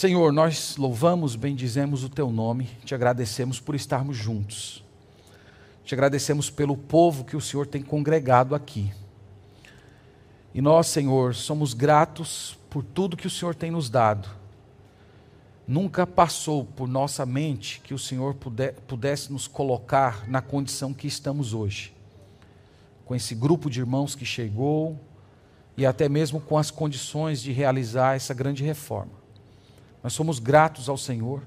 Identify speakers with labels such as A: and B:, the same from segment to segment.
A: Senhor, nós louvamos, bendizemos o teu nome, te agradecemos por estarmos juntos. Te agradecemos pelo povo que o Senhor tem congregado aqui. E nós, Senhor, somos gratos por tudo que o Senhor tem nos dado. Nunca passou por nossa mente que o Senhor pudesse nos colocar na condição que estamos hoje. Com esse grupo de irmãos que chegou e até mesmo com as condições de realizar essa grande reforma. Nós somos gratos ao Senhor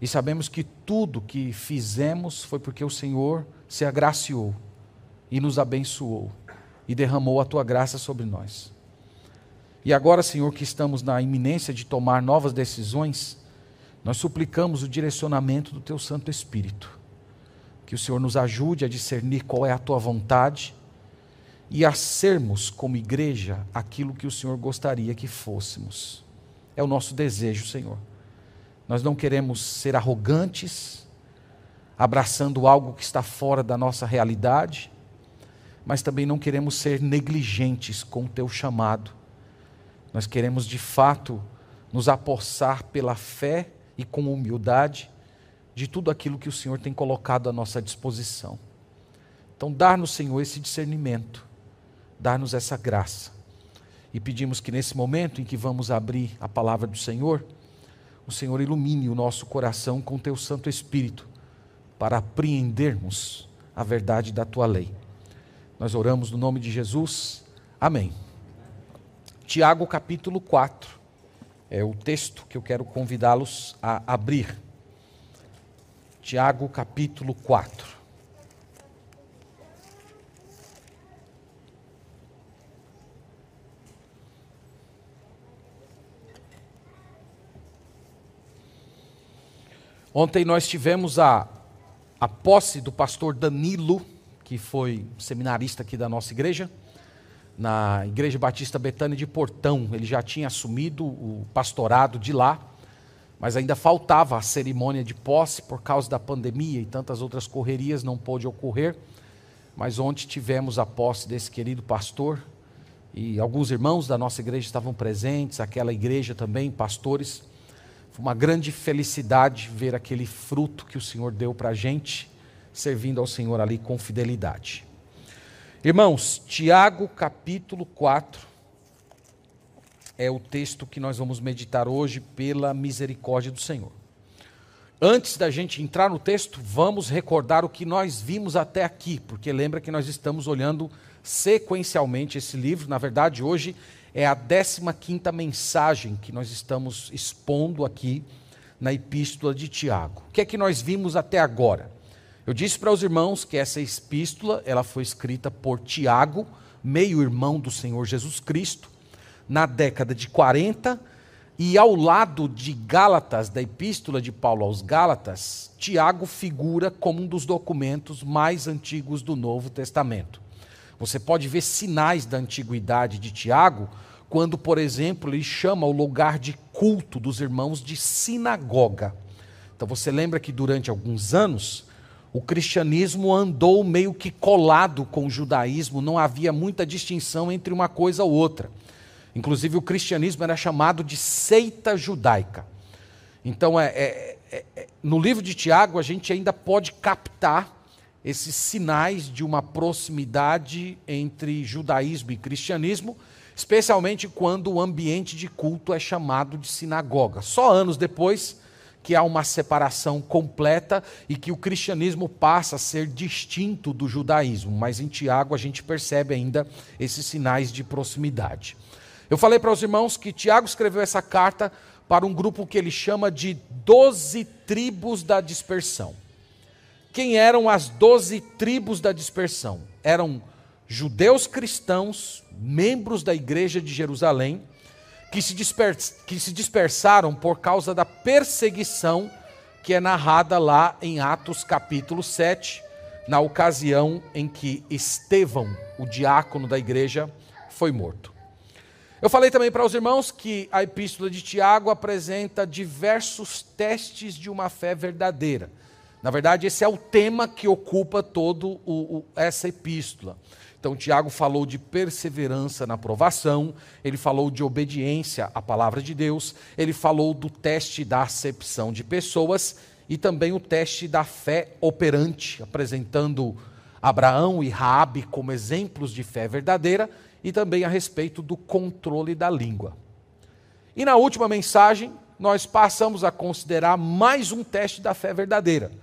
A: e sabemos que tudo que fizemos foi porque o Senhor se agraciou e nos abençoou e derramou a tua graça sobre nós. E agora, Senhor, que estamos na iminência de tomar novas decisões, nós suplicamos o direcionamento do teu Santo Espírito. Que o Senhor nos ajude a discernir qual é a tua vontade e a sermos, como igreja, aquilo que o Senhor gostaria que fôssemos. É o nosso desejo, Senhor. Nós não queremos ser arrogantes, abraçando algo que está fora da nossa realidade, mas também não queremos ser negligentes com o teu chamado. Nós queremos de fato nos apossar pela fé e com humildade de tudo aquilo que o Senhor tem colocado à nossa disposição. Então, dar-nos, Senhor, esse discernimento, dar-nos essa graça e pedimos que nesse momento em que vamos abrir a palavra do Senhor, o Senhor ilumine o nosso coração com teu Santo Espírito, para apreendermos a verdade da tua lei. Nós oramos no nome de Jesus. Amém. Tiago capítulo 4 é o texto que eu quero convidá-los a abrir. Tiago capítulo 4. Ontem nós tivemos a, a posse do pastor Danilo, que foi seminarista aqui da nossa igreja, na Igreja Batista Betânia de Portão. Ele já tinha assumido o pastorado de lá, mas ainda faltava a cerimônia de posse por causa da pandemia e tantas outras correrias não pôde ocorrer. Mas ontem tivemos a posse desse querido pastor e alguns irmãos da nossa igreja estavam presentes, aquela igreja também, pastores. Uma grande felicidade ver aquele fruto que o Senhor deu para a gente, servindo ao Senhor ali com fidelidade. Irmãos, Tiago capítulo 4 é o texto que nós vamos meditar hoje pela misericórdia do Senhor. Antes da gente entrar no texto, vamos recordar o que nós vimos até aqui, porque lembra que nós estamos olhando sequencialmente esse livro. Na verdade, hoje é a 15 mensagem que nós estamos expondo aqui na epístola de Tiago. O que é que nós vimos até agora? Eu disse para os irmãos que essa epístola, ela foi escrita por Tiago, meio-irmão do Senhor Jesus Cristo, na década de 40, e ao lado de Gálatas, da epístola de Paulo aos Gálatas, Tiago figura como um dos documentos mais antigos do Novo Testamento. Você pode ver sinais da antiguidade de Tiago quando, por exemplo, ele chama o lugar de culto dos irmãos de sinagoga. Então você lembra que durante alguns anos o cristianismo andou meio que colado com o judaísmo, não havia muita distinção entre uma coisa ou outra. Inclusive o cristianismo era chamado de seita judaica. Então, é, é, é, é no livro de Tiago, a gente ainda pode captar esses sinais de uma proximidade entre judaísmo e cristianismo, especialmente quando o ambiente de culto é chamado de sinagoga. Só anos depois que há uma separação completa e que o cristianismo passa a ser distinto do judaísmo, mas em Tiago a gente percebe ainda esses sinais de proximidade. Eu falei para os irmãos que Tiago escreveu essa carta para um grupo que ele chama de doze tribos da dispersão. Quem eram as doze tribos da dispersão? Eram judeus cristãos, membros da igreja de Jerusalém, que se, que se dispersaram por causa da perseguição que é narrada lá em Atos capítulo 7, na ocasião em que Estevão, o diácono da igreja, foi morto. Eu falei também para os irmãos que a epístola de Tiago apresenta diversos testes de uma fé verdadeira. Na verdade, esse é o tema que ocupa todo essa epístola. Então, Tiago falou de perseverança na provação, ele falou de obediência à palavra de Deus, ele falou do teste da acepção de pessoas e também o teste da fé operante, apresentando Abraão e Raabe como exemplos de fé verdadeira e também a respeito do controle da língua. E na última mensagem, nós passamos a considerar mais um teste da fé verdadeira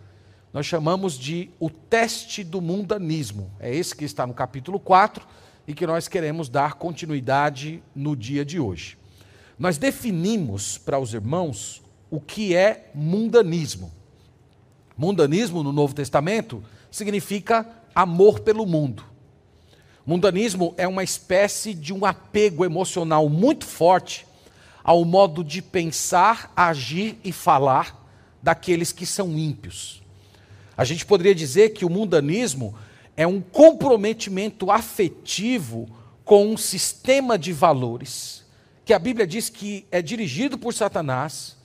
A: nós chamamos de o teste do mundanismo. É esse que está no capítulo 4 e que nós queremos dar continuidade no dia de hoje. Nós definimos para os irmãos o que é mundanismo. Mundanismo no Novo Testamento significa amor pelo mundo. Mundanismo é uma espécie de um apego emocional muito forte ao modo de pensar, agir e falar daqueles que são ímpios. A gente poderia dizer que o mundanismo é um comprometimento afetivo com um sistema de valores que a Bíblia diz que é dirigido por Satanás,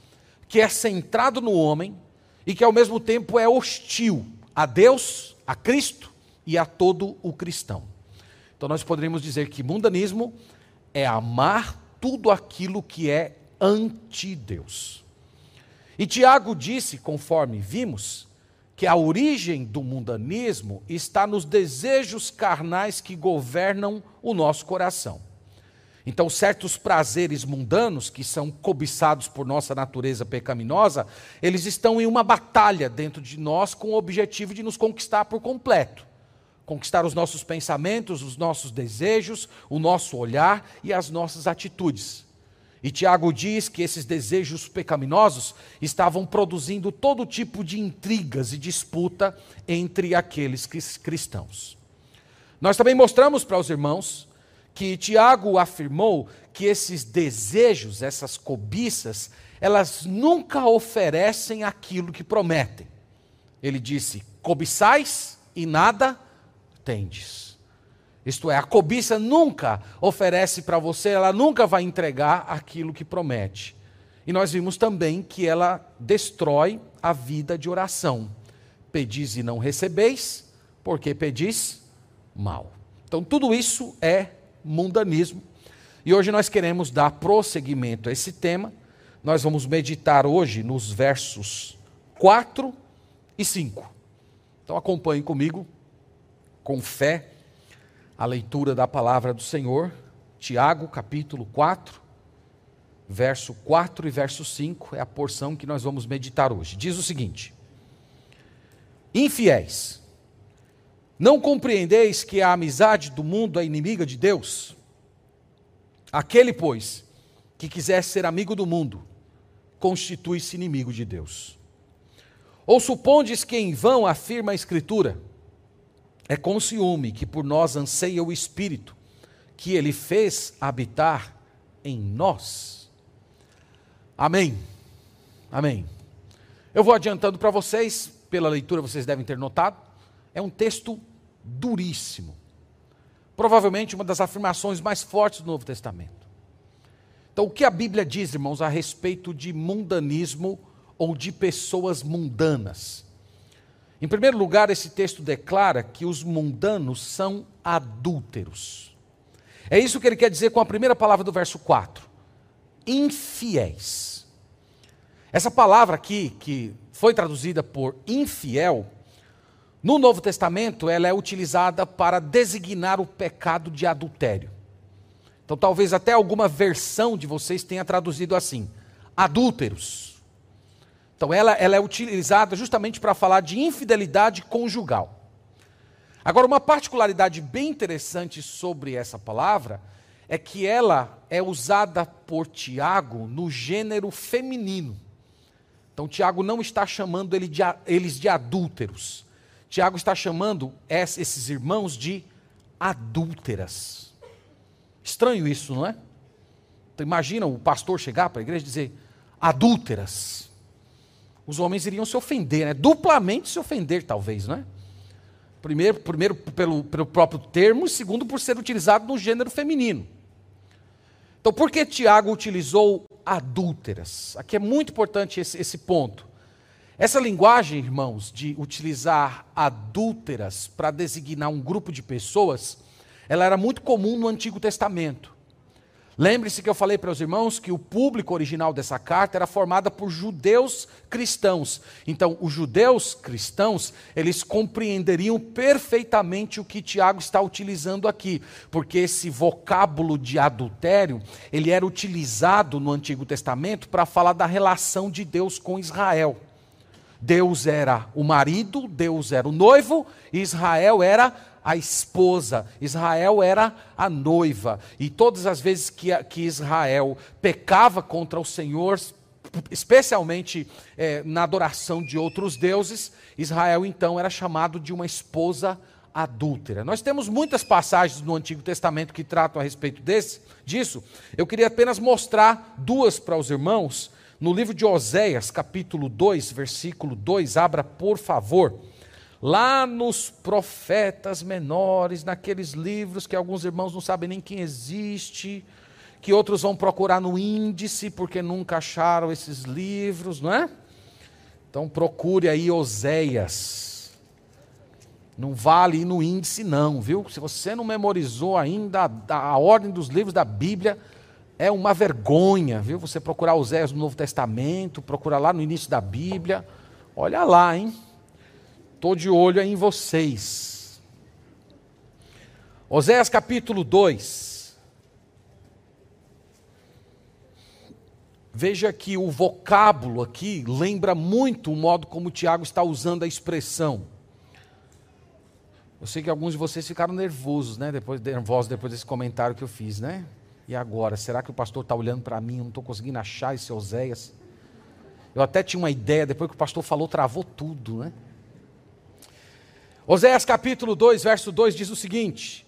A: que é centrado no homem e que ao mesmo tempo é hostil a Deus, a Cristo e a todo o cristão. Então nós poderíamos dizer que mundanismo é amar tudo aquilo que é anti-Deus. E Tiago disse, conforme vimos, que a origem do mundanismo está nos desejos carnais que governam o nosso coração. Então, certos prazeres mundanos, que são cobiçados por nossa natureza pecaminosa, eles estão em uma batalha dentro de nós com o objetivo de nos conquistar por completo. Conquistar os nossos pensamentos, os nossos desejos, o nosso olhar e as nossas atitudes. E Tiago diz que esses desejos pecaminosos estavam produzindo todo tipo de intrigas e disputa entre aqueles cristãos. Nós também mostramos para os irmãos que Tiago afirmou que esses desejos, essas cobiças, elas nunca oferecem aquilo que prometem. Ele disse: cobiçais e nada tendes. Isto é, a cobiça nunca oferece para você, ela nunca vai entregar aquilo que promete. E nós vimos também que ela destrói a vida de oração. Pedis e não recebeis, porque pedis mal. Então, tudo isso é mundanismo. E hoje nós queremos dar prosseguimento a esse tema. Nós vamos meditar hoje nos versos 4 e 5. Então, acompanhe comigo, com fé a leitura da palavra do Senhor, Tiago, capítulo 4, verso 4 e verso 5, é a porção que nós vamos meditar hoje. Diz o seguinte: Infiéis, não compreendeis que a amizade do mundo é inimiga de Deus? Aquele, pois, que quiser ser amigo do mundo, constitui-se inimigo de Deus. Ou supondes que em vão afirma a Escritura? É com ciúme que por nós anseia o Espírito, que ele fez habitar em nós. Amém. Amém. Eu vou adiantando para vocês, pela leitura vocês devem ter notado, é um texto duríssimo. Provavelmente uma das afirmações mais fortes do Novo Testamento. Então, o que a Bíblia diz, irmãos, a respeito de mundanismo ou de pessoas mundanas? Em primeiro lugar, esse texto declara que os mundanos são adúlteros. É isso que ele quer dizer com a primeira palavra do verso 4. Infiéis. Essa palavra aqui, que foi traduzida por infiel, no Novo Testamento ela é utilizada para designar o pecado de adultério. Então talvez até alguma versão de vocês tenha traduzido assim: adúlteros. Então, ela, ela é utilizada justamente para falar de infidelidade conjugal. Agora, uma particularidade bem interessante sobre essa palavra é que ela é usada por Tiago no gênero feminino. Então, Tiago não está chamando ele de, eles de adúlteros. Tiago está chamando esses irmãos de adúlteras. Estranho isso, não é? Então, imagina o pastor chegar para a igreja e dizer: adúlteras os homens iriam se ofender, né? duplamente se ofender, talvez, né? Primeiro, primeiro pelo, pelo próprio termo, e segundo por ser utilizado no gênero feminino. Então, por que Tiago utilizou adúlteras? Aqui é muito importante esse, esse ponto. Essa linguagem, irmãos, de utilizar adúlteras para designar um grupo de pessoas, ela era muito comum no Antigo Testamento. Lembre-se que eu falei para os irmãos que o público original dessa carta era formada por judeus cristãos. Então, os judeus cristãos, eles compreenderiam perfeitamente o que Tiago está utilizando aqui, porque esse vocábulo de adultério, ele era utilizado no Antigo Testamento para falar da relação de Deus com Israel. Deus era o marido, Deus era o noivo, Israel era a esposa, Israel era a noiva. E todas as vezes que, que Israel pecava contra o Senhor, especialmente é, na adoração de outros deuses, Israel então era chamado de uma esposa adúltera. Nós temos muitas passagens no Antigo Testamento que tratam a respeito desse, disso. Eu queria apenas mostrar duas para os irmãos. No livro de Oséias, capítulo 2, versículo 2, abra por favor lá nos profetas menores, naqueles livros que alguns irmãos não sabem nem quem existe, que outros vão procurar no índice porque nunca acharam esses livros, não é? Então procure aí Oséias. Não vale ir no índice, não, viu? Se você não memorizou ainda a, a ordem dos livros da Bíblia, é uma vergonha, viu? Você procurar Oséias no Novo Testamento, procurar lá no início da Bíblia. Olha lá, hein? Estou de olho em vocês. Oséias capítulo 2. Veja que o vocábulo aqui lembra muito o modo como o Tiago está usando a expressão. Eu sei que alguns de vocês ficaram nervosos, né? Depois, nervosos depois desse comentário que eu fiz, né? E agora? Será que o pastor está olhando para mim? Eu não estou conseguindo achar esse Oséias. Eu até tinha uma ideia, depois que o pastor falou, travou tudo, né? Oséias capítulo 2, verso 2 diz o seguinte: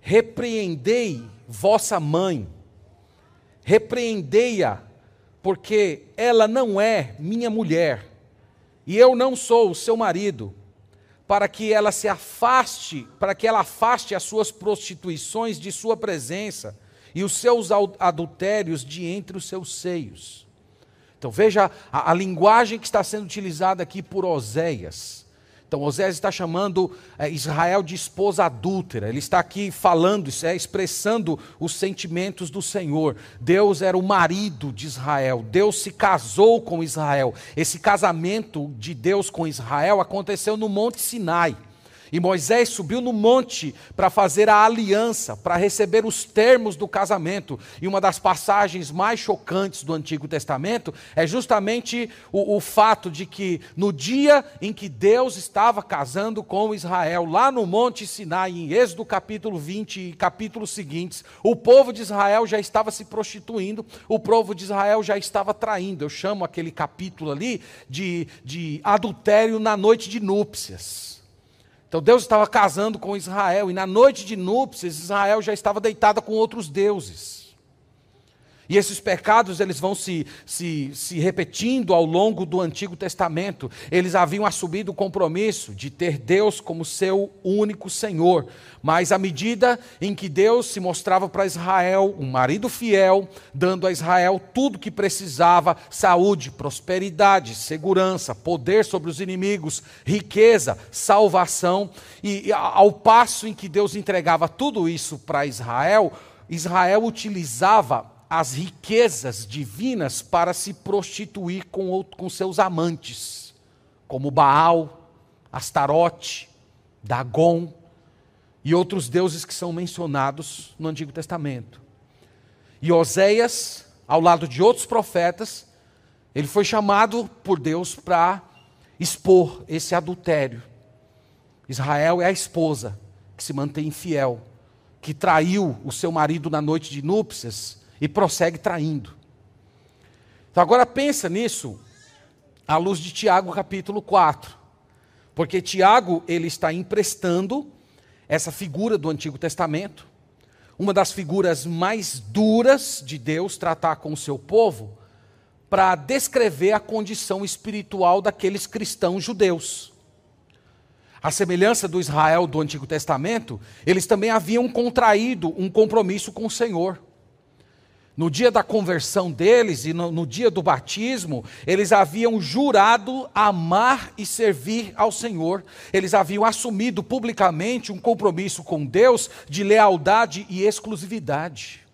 A: Repreendei vossa mãe, repreendei-a, porque ela não é minha mulher, e eu não sou o seu marido, para que ela se afaste, para que ela afaste as suas prostituições de sua presença e os seus adultérios de entre os seus seios. Então veja a, a linguagem que está sendo utilizada aqui por Oséias então, Osés está chamando é, Israel de esposa adúltera. Ele está aqui falando, é, expressando os sentimentos do Senhor. Deus era o marido de Israel. Deus se casou com Israel. Esse casamento de Deus com Israel aconteceu no Monte Sinai. E Moisés subiu no monte para fazer a aliança, para receber os termos do casamento. E uma das passagens mais chocantes do Antigo Testamento é justamente o, o, fato de que no dia em que Deus estava casando com Israel, lá no Monte Sinai, em Êxodo capítulo 20 e capítulos seguintes, o povo de Israel já estava se prostituindo, o povo de Israel já estava traindo. Eu chamo aquele capítulo ali de, de adultério na noite de núpcias. Então Deus estava casando com Israel, e na noite de núpcias, Israel já estava deitada com outros deuses. E esses pecados eles vão se, se, se repetindo ao longo do Antigo Testamento. Eles haviam assumido o compromisso de ter Deus como seu único Senhor. Mas à medida em que Deus se mostrava para Israel um marido fiel, dando a Israel tudo que precisava: saúde, prosperidade, segurança, poder sobre os inimigos, riqueza, salvação. E ao passo em que Deus entregava tudo isso para Israel, Israel utilizava as riquezas divinas para se prostituir com, com seus amantes, como Baal, Astarote, Dagon e outros deuses que são mencionados no Antigo Testamento. E Oséias, ao lado de outros profetas, ele foi chamado por Deus para expor esse adultério. Israel é a esposa que se mantém fiel, que traiu o seu marido na noite de núpcias e prossegue traindo. Então agora pensa nisso à luz de Tiago capítulo 4. Porque Tiago, ele está emprestando essa figura do Antigo Testamento, uma das figuras mais duras de Deus tratar com o seu povo, para descrever a condição espiritual daqueles cristãos judeus. A semelhança do Israel do Antigo Testamento, eles também haviam contraído um compromisso com o Senhor. No dia da conversão deles e no, no, dia do batismo, eles haviam jurado amar e servir ao Senhor. Eles haviam assumido publicamente um compromisso com Deus de lealdade e exclusividade.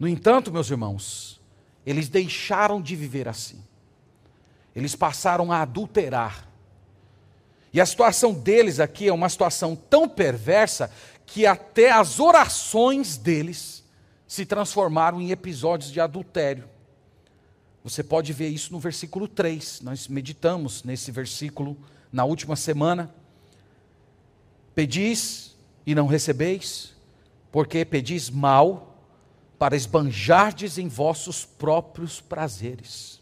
A: No entanto, meus irmãos, eles deixaram de viver assim. Eles passaram a adulterar. E a situação deles aqui é uma situação tão perversa que até as orações deles se transformaram em episódios de adultério. Você pode ver isso no versículo 3. Nós meditamos nesse versículo na última semana. Pedis e não recebeis, porque pedis mal para esbanjardes em vossos próprios prazeres.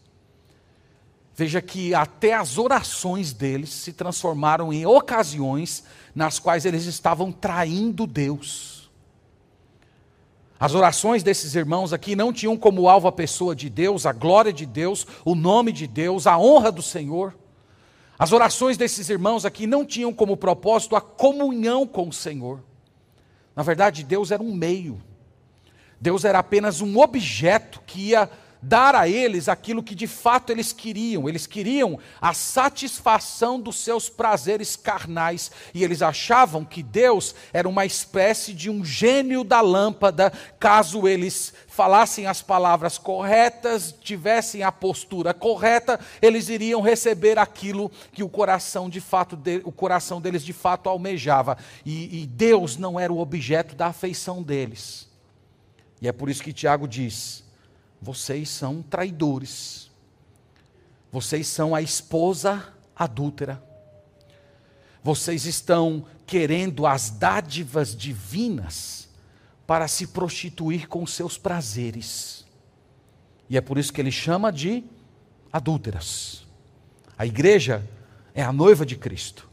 A: Veja que até as orações deles se transformaram em ocasiões nas quais eles estavam traindo Deus. As orações desses irmãos aqui não tinham como alvo a pessoa de Deus, a glória de Deus, o nome de Deus, a honra do Senhor. As orações desses irmãos aqui não tinham como propósito a comunhão com o Senhor. Na verdade, Deus era um meio. Deus era apenas um objeto que ia dar a eles aquilo que de fato eles queriam. Eles queriam a satisfação dos seus prazeres carnais e eles achavam que Deus era uma espécie de um gênio da lâmpada, caso eles falassem as palavras corretas, tivessem a postura correta, eles iriam receber aquilo que o coração de fato de, o coração deles de fato almejava. E, e Deus não era o objeto da afeição deles. E é por isso que Tiago diz: vocês são traidores. Vocês são a esposa adúltera. Vocês estão querendo as dádivas divinas para se prostituir com seus prazeres. E é por isso que ele chama de adúlteras. A igreja é a noiva de Cristo.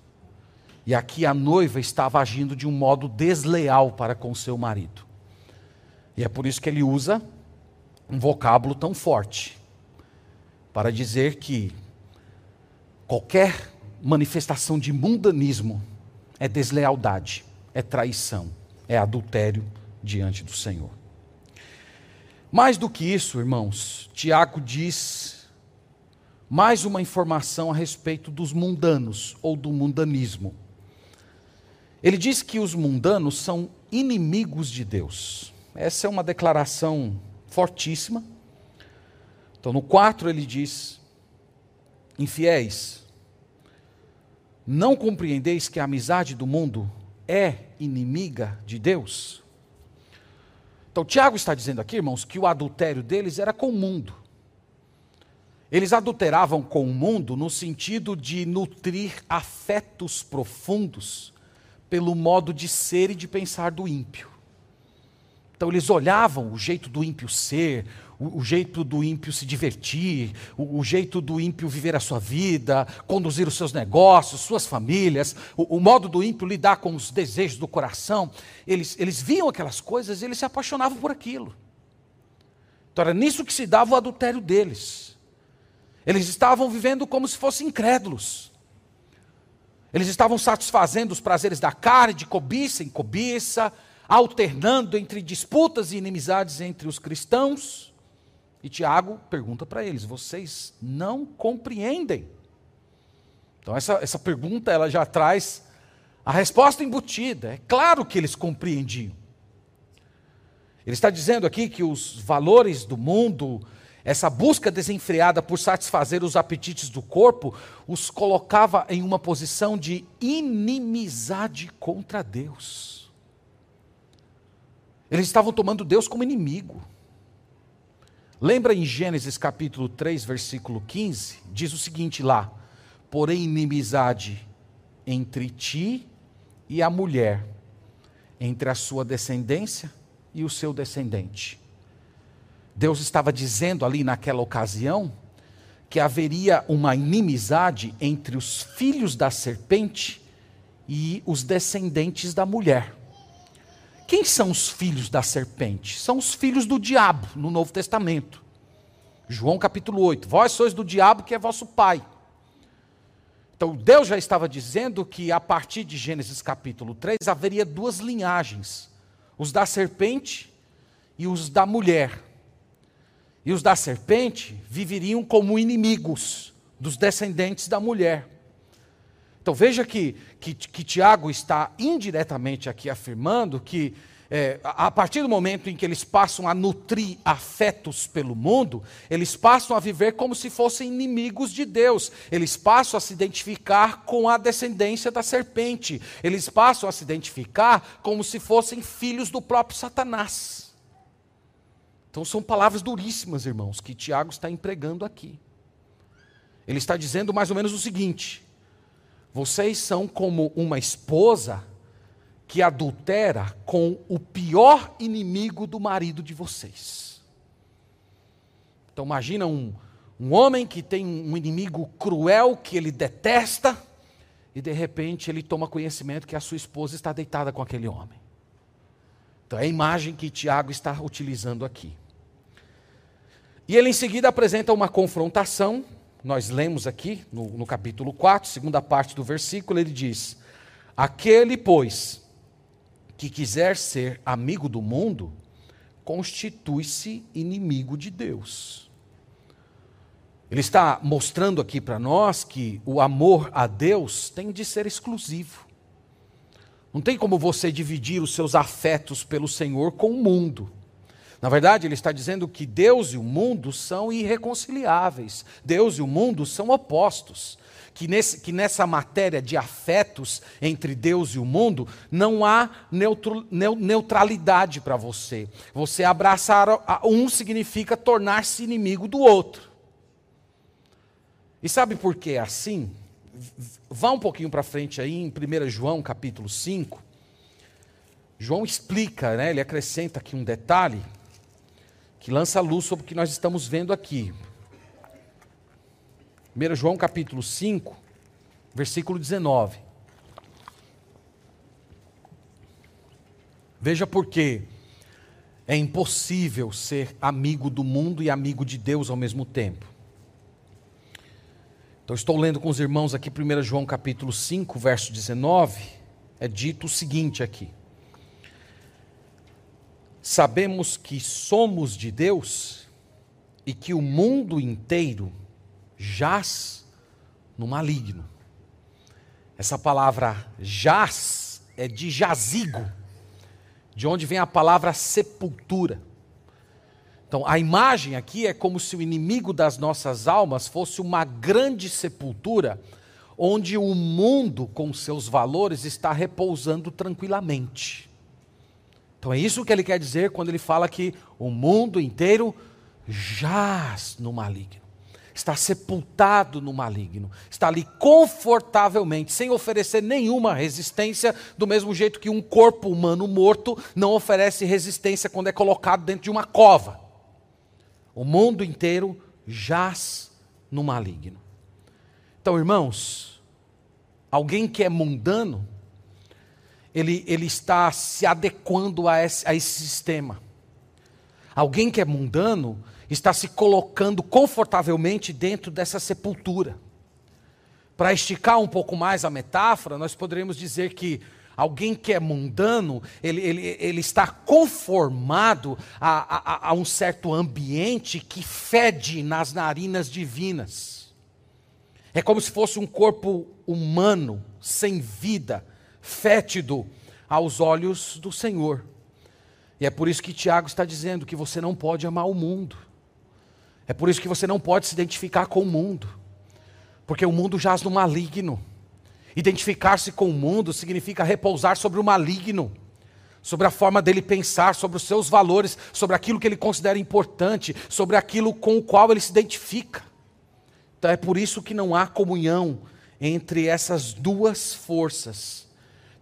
A: E aqui a noiva estava agindo de um modo desleal para com seu marido. E é por isso que ele usa um vocábulo tão forte para dizer que qualquer manifestação de mundanismo é deslealdade, é traição, é adultério diante do Senhor. Mais do que isso, irmãos, Tiago diz mais uma informação a respeito dos mundanos ou do mundanismo. Ele diz que os mundanos são inimigos de Deus. Essa é uma declaração fortíssima. Então, no 4 ele diz: Infiéis, não compreendeis que a amizade do mundo é inimiga de Deus? Então, Tiago está dizendo aqui, irmãos, que o adultério deles era com o mundo. Eles adulteravam com o mundo no sentido de nutrir afetos profundos pelo modo de ser e de pensar do ímpio. Então eles olhavam o jeito do ímpio ser, o, o jeito do ímpio se divertir, o, o, jeito do ímpio viver a sua vida, conduzir os seus negócios, suas famílias, o, o, modo do ímpio lidar com os desejos do coração. Eles, eles viam aquelas coisas e eles se apaixonavam por aquilo. Então era nisso que se dava o adultério deles. Eles estavam vivendo como se fossem incrédulos. Eles estavam satisfazendo os prazeres da carne, de cobiça em cobiça, alternando entre disputas e inimizades entre os cristãos. E Tiago pergunta para eles: vocês não compreendem? Então, essa, essa pergunta ela já traz a resposta embutida. É claro que eles compreendiam. Ele está dizendo aqui que os valores do mundo, essa busca desenfreada por satisfazer os apetites do corpo, os colocava em uma posição de inimizade contra Deus. Eles estavam tomando Deus como inimigo. Lembra em Gênesis capítulo 3, versículo 15? Diz o seguinte lá: Porém, inimizade entre ti e a mulher, entre a sua descendência e o seu descendente. Deus estava dizendo ali naquela ocasião que haveria uma inimizade entre os filhos da serpente e os descendentes da mulher. Quem são os filhos da serpente? São os filhos do diabo no Novo Testamento. João capítulo 8: Vós sois do diabo que é vosso pai. Então Deus já estava dizendo que a partir de Gênesis capítulo 3 haveria duas linhagens: os da serpente e os da mulher. E os da serpente viveriam como inimigos dos descendentes da mulher. Então veja que, que, que Tiago está indiretamente aqui afirmando que é, a partir do momento em que eles passam a nutrir afetos pelo mundo, eles passam a viver como se fossem inimigos de Deus, eles passam a se identificar com a descendência da serpente, eles passam a se identificar como se fossem filhos do próprio Satanás. Então são palavras duríssimas, irmãos, que Tiago está empregando aqui. Ele está dizendo mais ou menos o seguinte: vocês são como uma esposa que adultera com o pior inimigo do marido de vocês. Então imagina um, um homem que tem um inimigo cruel que ele detesta e de repente ele toma conhecimento que a sua esposa está deitada com aquele homem. Então é a imagem que Tiago está utilizando aqui. E ele em seguida apresenta uma confrontação, nós lemos aqui no, no capítulo 4, segunda parte do versículo, ele diz: Aquele, pois, que quiser ser amigo do mundo, constitui-se inimigo de Deus. Ele está mostrando aqui para nós que o amor a Deus tem de ser exclusivo. Não tem como você dividir os seus afetos pelo Senhor com o mundo. Na verdade, ele está dizendo que Deus e o mundo são irreconciliáveis. Deus e o mundo são opostos que, nesse, que nessa matéria de afetos entre Deus e o mundo, não há neutro, neutralidade para você. Você abraçar um significa tornar-se inimigo do outro. E sabe por que é assim? Vá um pouquinho para frente aí, em 1 João capítulo 5. João explica, né, ele acrescenta aqui um detalhe que lança luz sobre o que nós estamos vendo aqui. 1 João capítulo 5, versículo 19. Veja por que é impossível ser amigo do mundo e amigo de Deus ao mesmo tempo. Então, estou lendo com os irmãos aqui 1 João capítulo 5, verso 19. É dito o seguinte aqui: Sabemos que somos de Deus e que o mundo inteiro jaz no maligno. Essa palavra jaz é de jazigo, de onde vem a palavra sepultura. Então, a imagem aqui é como se o inimigo das nossas almas fosse uma grande sepultura, onde o mundo, com seus valores, está repousando tranquilamente. Então, é isso que ele quer dizer quando ele fala que o mundo inteiro jaz no maligno está sepultado no maligno, está ali confortavelmente, sem oferecer nenhuma resistência, do mesmo jeito que um corpo humano morto não oferece resistência quando é colocado dentro de uma cova. O mundo inteiro jaz no maligno. Então, irmãos, alguém que é mundano, ele, ele está se adequando a esse, a esse sistema. Alguém que é mundano, está se colocando confortavelmente dentro dessa sepultura. Para esticar um pouco mais a metáfora, nós poderíamos dizer que alguém que é mundano, ele, ele, ele está conformado a, a, a um certo ambiente que fede nas narinas divinas. É como se fosse um corpo humano, sem vida, fétido aos olhos do Senhor. E é por isso que Tiago está dizendo que você não pode amar o mundo. É por isso que você não pode se identificar com o mundo, porque o mundo jaz no maligno. Identificar-se com o mundo significa repousar sobre o maligno, sobre a forma dele pensar, sobre os seus valores, sobre aquilo que ele considera importante, sobre aquilo com o qual ele se identifica. Então é por isso que não há comunhão entre essas duas forças.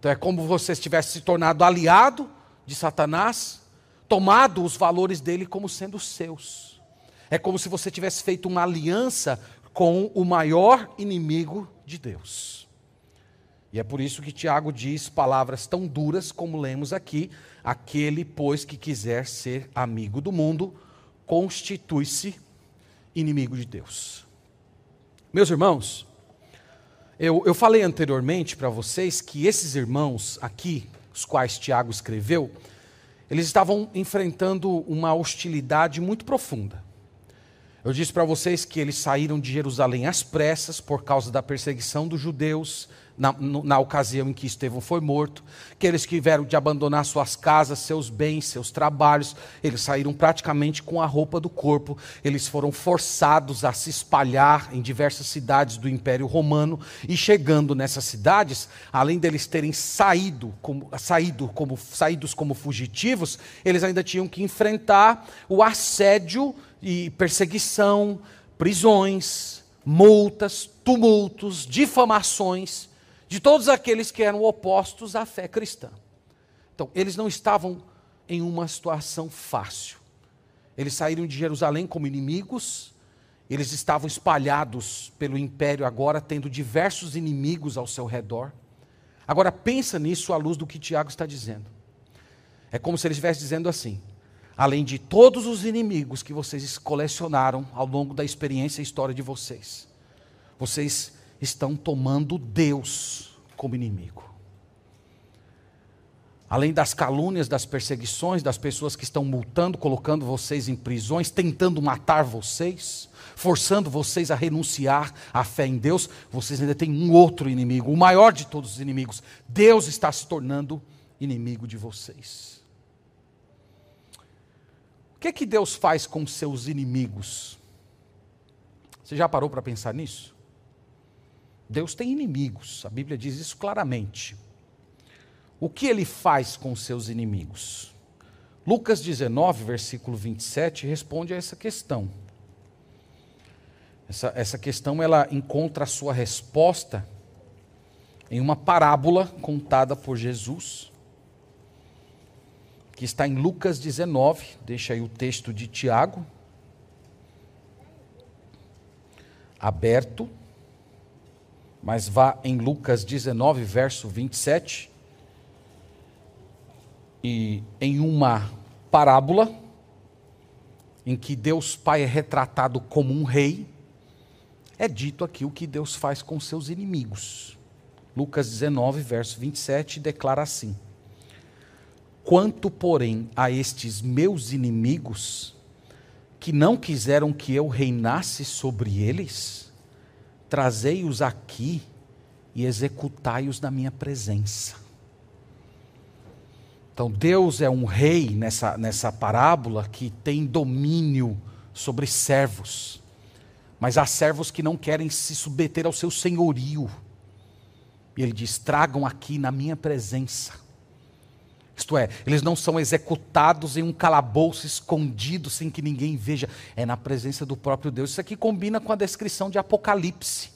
A: Então é como você tivesse se tornado aliado de Satanás, tomado os valores dele como sendo seus. É como se você tivesse feito uma aliança com o maior inimigo de Deus. E é por isso que Tiago diz palavras tão duras como lemos aqui: aquele, pois, que quiser ser amigo do mundo, constitui-se inimigo de Deus. Meus irmãos, eu, eu falei anteriormente para vocês que esses irmãos aqui, os quais Tiago escreveu, eles estavam enfrentando uma hostilidade muito profunda. Eu disse para vocês que eles saíram de Jerusalém às pressas por causa da perseguição dos judeus, na, na, ocasião em que Estevão foi morto, que eles tiveram de abandonar suas casas, seus bens, seus trabalhos, eles saíram praticamente com a roupa do corpo, eles foram forçados a se espalhar em diversas cidades do Império Romano, e chegando nessas cidades, além deles terem saído como, saído como, saídos como fugitivos, eles ainda tinham que enfrentar o assédio e perseguição, prisões, multas, tumultos, difamações de todos aqueles que eram opostos à fé cristã. Então, eles não estavam em uma situação fácil. Eles saíram de Jerusalém como inimigos, eles estavam espalhados pelo império agora, tendo diversos inimigos ao seu redor. Agora pensa nisso à luz do que Tiago está dizendo. É como se ele estivesse dizendo assim: além de todos os inimigos que vocês colecionaram ao longo da experiência e história de vocês, vocês estão tomando Deus como inimigo. Além das calúnias, das perseguições, das pessoas que estão multando, colocando vocês em prisões, tentando matar vocês, forçando vocês a renunciar à fé em Deus, vocês ainda têm um outro inimigo, o maior de todos os inimigos. Deus está se tornando inimigo de vocês. O que é que Deus faz com seus inimigos? Você já parou para pensar nisso? Deus tem inimigos, a Bíblia diz isso claramente. O que ele faz com seus inimigos? Lucas 19, versículo 27, responde a essa questão. Essa, essa questão ela encontra a sua resposta em uma parábola contada por Jesus, que está em Lucas 19, deixa aí o texto de Tiago, aberto mas vá em Lucas 19, verso 27, e em uma parábola, em que Deus Pai é retratado como um rei, é dito aqui o que Deus faz com seus inimigos. Lucas 19, verso 27, declara assim: Quanto, porém, a estes meus inimigos, que não quiseram que eu reinasse sobre eles, trazei-os aqui e executai-os na minha presença. Então, Deus é um rei nessa, nessa parábola que tem domínio sobre servos, mas há servos que não querem se submeter ao seu senhorio. E ele diz: tragam aqui na minha presença. Isto é, eles não são executados em um calabouço escondido sem que ninguém veja, é na presença do próprio Deus. Isso aqui combina com a descrição de Apocalipse,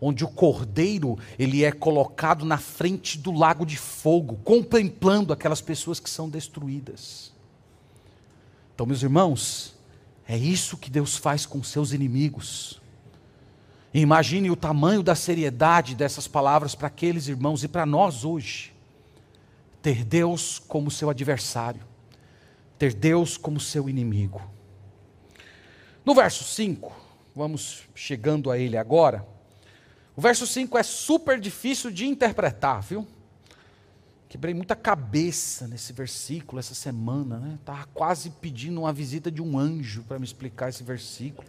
A: onde o cordeiro ele é colocado na frente do lago de fogo, contemplando aquelas pessoas que são destruídas. Então, meus irmãos, é isso que Deus faz com seus inimigos. imagine o tamanho da seriedade dessas palavras para aqueles irmãos e para nós hoje ter Deus como seu adversário, ter Deus como seu inimigo. No verso 5, vamos chegando a ele agora. O verso 5 é super difícil de interpretar, viu? Quebrei muita cabeça nesse versículo essa semana, né? Estava quase pedindo uma visita de um anjo para me explicar esse versículo.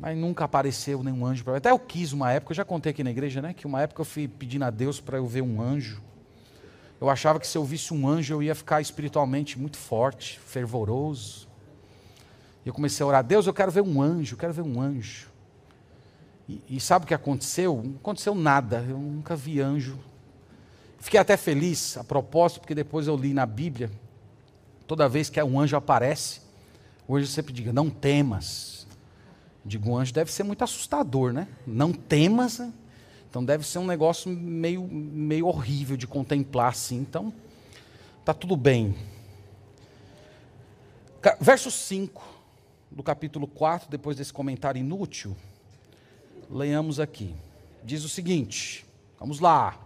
A: Mas nunca apareceu nenhum anjo para mim. Até eu quis uma época, eu já contei aqui na igreja, né? Que uma época eu fui pedindo a Deus para eu ver um anjo. Eu achava que se eu visse um anjo eu ia ficar espiritualmente muito forte, fervoroso. E eu comecei a orar: Deus, eu quero ver um anjo, eu quero ver um anjo. E, e sabe o que aconteceu? Não aconteceu nada, eu nunca vi anjo. Fiquei até feliz, a propósito, porque depois eu li na Bíblia, toda vez que um anjo aparece, o anjo sempre diga: Não temas. Digo, um anjo deve ser muito assustador, né? Não temas. Né? Então deve ser um negócio meio, meio horrível de contemplar assim. Então, tá tudo bem. Verso 5 do capítulo 4, depois desse comentário inútil, leiamos aqui. Diz o seguinte: vamos lá.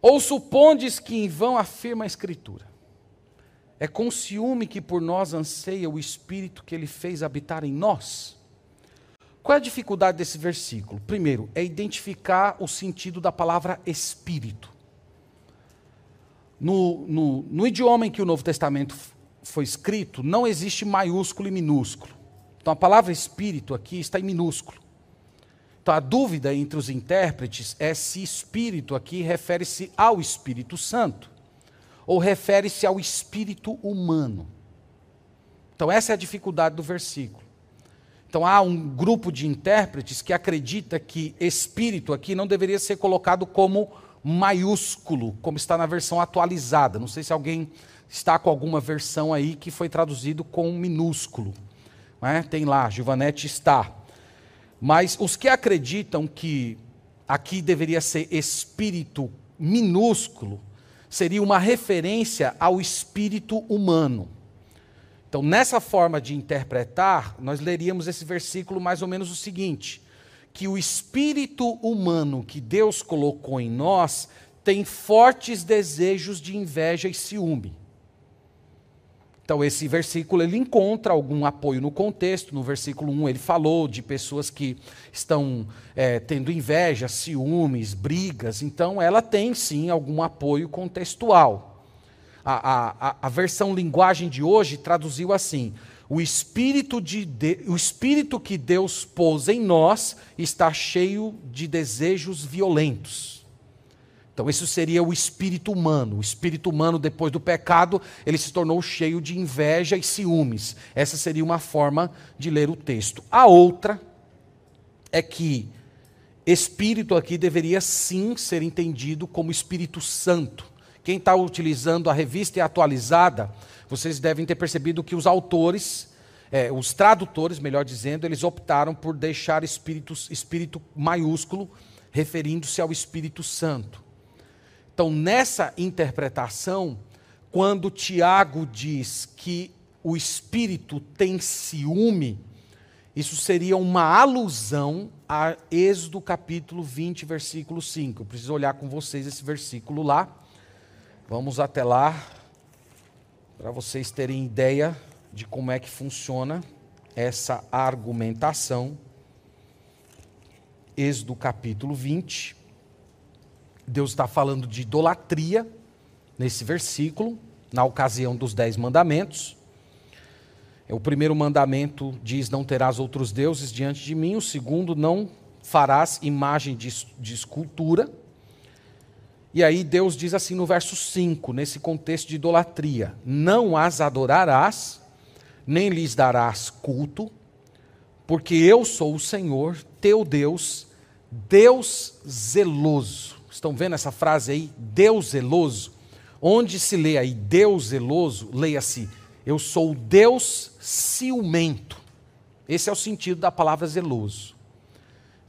A: Ou supondes que em vão afirma a Escritura? É com ciúme que por nós anseia o Espírito que ele fez habitar em nós? Qual é a dificuldade desse versículo? Primeiro, é identificar o sentido da palavra espírito. No, no, no idioma em que o Novo Testamento foi escrito, não existe maiúsculo e minúsculo. Então a palavra espírito aqui está em minúsculo. Então a dúvida entre os intérpretes é se espírito aqui refere-se ao Espírito Santo ou refere-se ao espírito humano. Então essa é a dificuldade do versículo. Então há um grupo de intérpretes que acredita que espírito aqui não deveria ser colocado como maiúsculo, como está na versão atualizada. Não sei se alguém está com alguma versão aí que foi traduzido com minúsculo. É? Tem lá, Giovanetti está. Mas os que acreditam que aqui deveria ser espírito minúsculo, seria uma referência ao espírito humano. Então, nessa forma de interpretar, nós leríamos esse versículo mais ou menos o seguinte: que o espírito humano que Deus colocou em nós tem fortes desejos de inveja e ciúme. Então, esse versículo ele encontra algum apoio no contexto. No versículo 1, ele falou de pessoas que estão é, tendo inveja, ciúmes, brigas. Então, ela tem sim algum apoio contextual. A, a, a versão linguagem de hoje traduziu assim: o espírito, de, de, o espírito que Deus pôs em nós está cheio de desejos violentos. Então, isso seria o espírito humano. O espírito humano, depois do pecado, ele se tornou cheio de inveja e ciúmes. Essa seria uma forma de ler o texto. A outra é que espírito aqui deveria sim ser entendido como Espírito Santo. Quem está utilizando a revista atualizada, vocês devem ter percebido que os autores, é, os tradutores, melhor dizendo, eles optaram por deixar espírito, espírito maiúsculo, referindo-se ao Espírito Santo. Então, nessa interpretação, quando Tiago diz que o espírito tem ciúme, isso seria uma alusão a Êxodo capítulo 20, versículo 5. Eu preciso olhar com vocês esse versículo lá. Vamos até lá, para vocês terem ideia de como é que funciona essa argumentação. Êxodo capítulo 20. Deus está falando de idolatria nesse versículo, na ocasião dos dez mandamentos. O primeiro mandamento diz: Não terás outros deuses diante de mim. O segundo, não farás imagem de, de escultura. E aí Deus diz assim no verso 5, nesse contexto de idolatria: Não as adorarás, nem lhes darás culto, porque eu sou o Senhor, teu Deus, Deus zeloso Estão vendo essa frase aí? Deus zeloso. Onde se lê aí Deus zeloso, leia-se: Eu sou Deus ciumento. Esse é o sentido da palavra zeloso.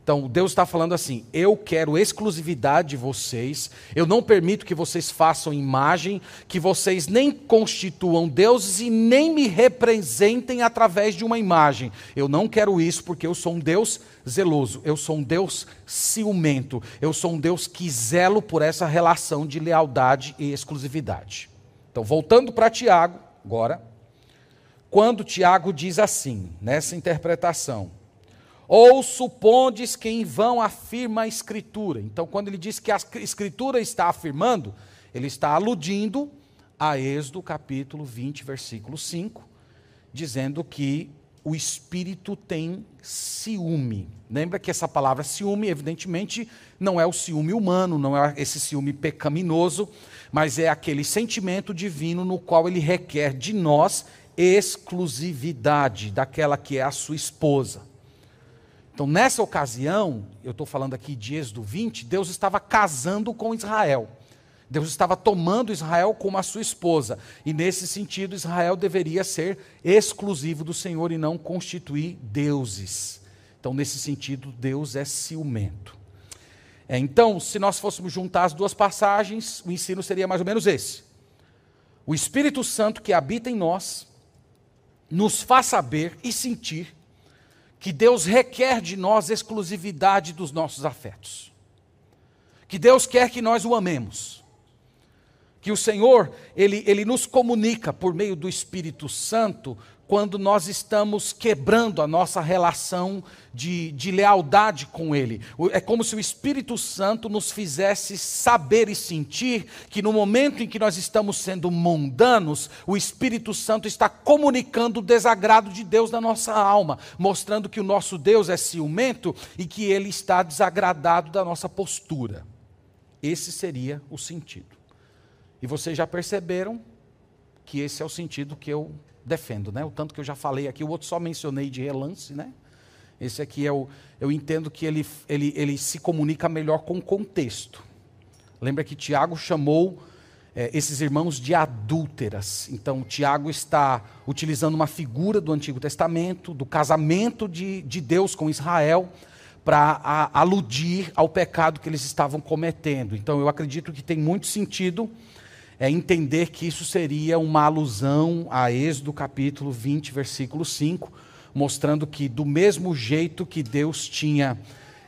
A: Então, Deus está falando assim: eu quero exclusividade de vocês, eu não permito que vocês façam imagem, que vocês nem constituam deuses e nem me representem através de uma imagem. Eu não quero isso porque eu sou um Deus zeloso, eu sou um Deus ciumento, eu sou um Deus que zelo por essa relação de lealdade e exclusividade. Então, voltando para Tiago, agora, quando Tiago diz assim, nessa interpretação, ou supondes que em vão afirma a Escritura. Então, quando ele diz que a Escritura está afirmando, ele está aludindo a Êxodo capítulo 20, versículo 5, dizendo que o espírito tem ciúme. Lembra que essa palavra ciúme, evidentemente, não é o ciúme humano, não é esse ciúme pecaminoso, mas é aquele sentimento divino no qual ele requer de nós exclusividade daquela que é a sua esposa. Então, nessa ocasião, eu estou falando aqui de Êxodo 20, Deus estava casando com Israel. Deus estava tomando Israel como a sua esposa. E nesse sentido, Israel deveria ser exclusivo do Senhor e não constituir deuses. Então, nesse sentido, Deus é ciumento. É, então, se nós fôssemos juntar as duas passagens, o ensino seria mais ou menos esse. O Espírito Santo que habita em nós nos faz saber e sentir que Deus requer de nós exclusividade dos nossos afetos. Que Deus quer que nós o amemos. Que o Senhor, ele, ele nos comunica por meio do Espírito Santo quando nós estamos quebrando a nossa relação de, de, lealdade com Ele. É como se o Espírito Santo nos fizesse saber e sentir que no momento em que nós estamos sendo mundanos, o Espírito Santo está comunicando o desagrado de Deus na nossa alma, mostrando que o nosso Deus é ciumento e que Ele está desagradado da nossa postura. Esse seria o sentido. E vocês já perceberam que esse é o sentido que eu defendo, né? O tanto que eu já falei aqui, o outro só mencionei de relance, né? Esse aqui é o, eu entendo que ele, ele, ele se comunica melhor com o contexto. Lembra que Tiago chamou é, esses irmãos de adúlteras. Então, Tiago está utilizando uma figura do Antigo Testamento, do casamento de, de Deus com Israel, para aludir ao pecado que eles estavam cometendo. Então, eu acredito que tem muito sentido é entender que isso seria uma alusão a Êxodo capítulo 20, versículo 5, mostrando que do mesmo jeito que Deus tinha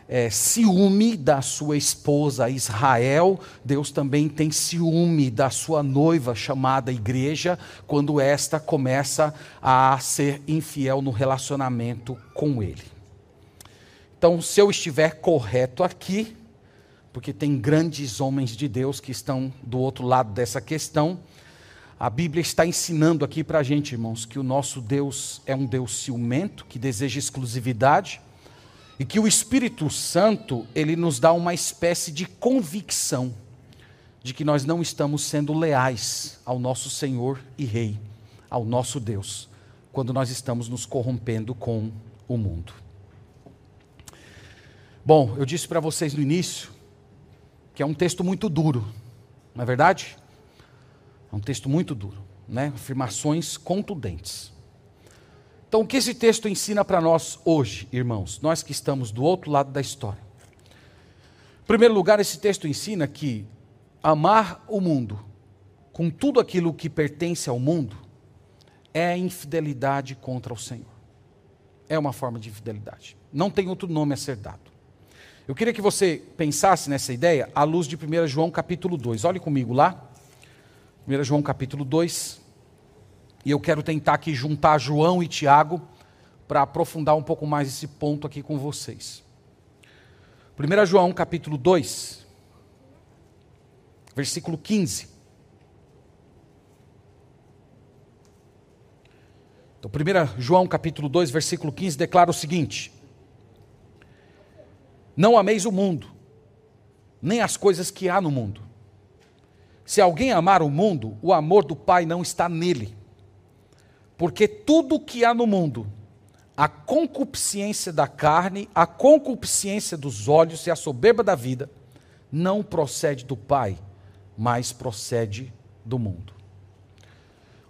A: é, ciúme da sua esposa Israel, Deus também tem ciúme da sua noiva chamada igreja, quando esta começa a ser infiel no relacionamento com ele. Então, se eu estiver correto aqui, porque tem grandes homens de Deus que estão do outro lado dessa questão. A Bíblia está ensinando aqui para a gente, irmãos, que o nosso Deus é um Deus ciumento, que deseja exclusividade, e que o Espírito Santo, ele nos dá uma espécie de convicção de que nós não estamos sendo leais ao nosso Senhor e Rei, ao nosso Deus, quando nós estamos nos corrompendo com o mundo. Bom, eu disse para vocês no início que é um texto muito duro, não é verdade? É um texto muito duro, né? Afirmações contundentes. Então, o que esse texto ensina para nós hoje, irmãos, nós que estamos do outro lado da história? Em primeiro lugar, esse texto ensina que amar o mundo com tudo aquilo que pertence ao mundo é infidelidade contra o Senhor. É uma forma de infidelidade. Não tem outro nome a ser dado. Eu queria que você pensasse nessa ideia à luz de 1 João capítulo 2. Olhe comigo lá. 1 João capítulo 2. E eu quero tentar aqui juntar João e Tiago para aprofundar um pouco mais esse ponto aqui com vocês. 1 João capítulo 2, versículo 15. Então, 1 João capítulo 2, versículo 15 declara o seguinte: não ameis o mundo, nem as coisas que há no mundo. Se alguém amar o mundo, o amor do Pai não está nele. Porque tudo que há no mundo, a concupiscência da carne, a concupiscência dos olhos e a soberba da vida, não procede do Pai, mas procede do mundo.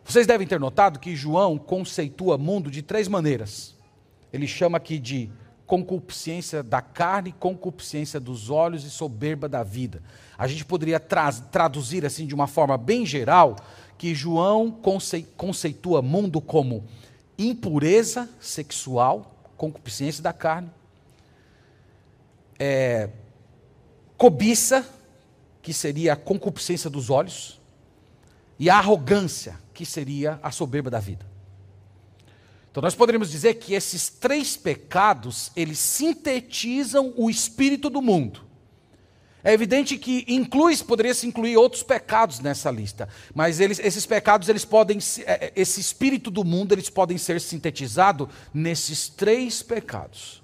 A: Vocês devem ter notado que João conceitua mundo de três maneiras. Ele chama aqui de concupiscência da carne, concupiscência dos olhos e soberba da vida. A gente poderia tra traduzir assim de uma forma bem geral que João conce conceitua mundo como impureza sexual, concupiscência da carne, é, cobiça, que seria a concupiscência dos olhos, e a arrogância, que seria a soberba da vida. Então nós poderíamos dizer que esses três pecados, eles sintetizam o espírito do mundo. É evidente que inclui, poderia se incluir outros pecados nessa lista, mas eles, esses pecados, eles podem, é, é, esse espírito do mundo, eles podem ser sintetizados nesses três pecados.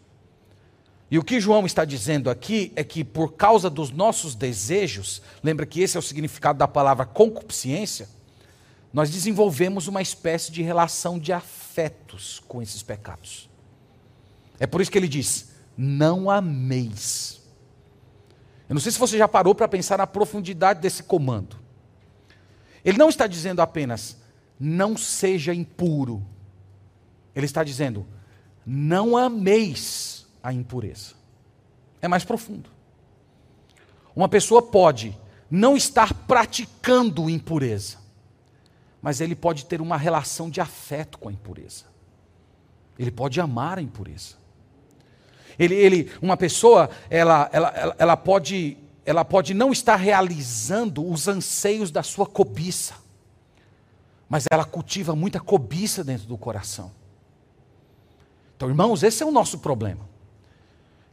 A: E o que João está dizendo aqui é que por causa dos nossos desejos, lembra que esse é o significado da palavra concupiscência, nós desenvolvemos uma espécie de relação de afetos com esses pecados. É por isso que ele diz: não ameis. Eu não sei se você já parou para pensar na profundidade desse comando. Ele não está dizendo apenas, não seja impuro. Ele está dizendo, não ameis a impureza. É mais profundo. Uma pessoa pode não estar praticando impureza, mas ele pode ter uma relação de afeto com a impureza. Ele pode amar a impureza. Ele, ele, uma pessoa, ela, ela, ela, ela, pode, ela pode não estar realizando os anseios da sua cobiça, mas ela cultiva muita cobiça dentro do coração. Então, irmãos, esse é o nosso problema.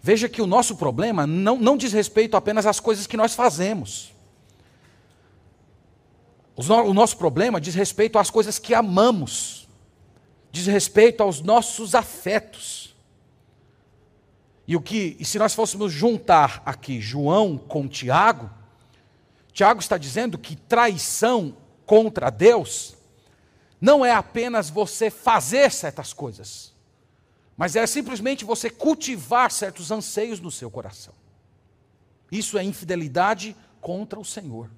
A: Veja que o nosso problema não, não diz respeito apenas às coisas que nós fazemos. O nosso problema diz respeito às coisas que amamos, diz respeito aos nossos afetos. E o que, e se nós fôssemos juntar aqui João com Tiago, Tiago está dizendo que traição contra Deus não é apenas você fazer certas coisas, mas é simplesmente você cultivar certos anseios no seu coração. Isso é infidelidade contra o Senhor.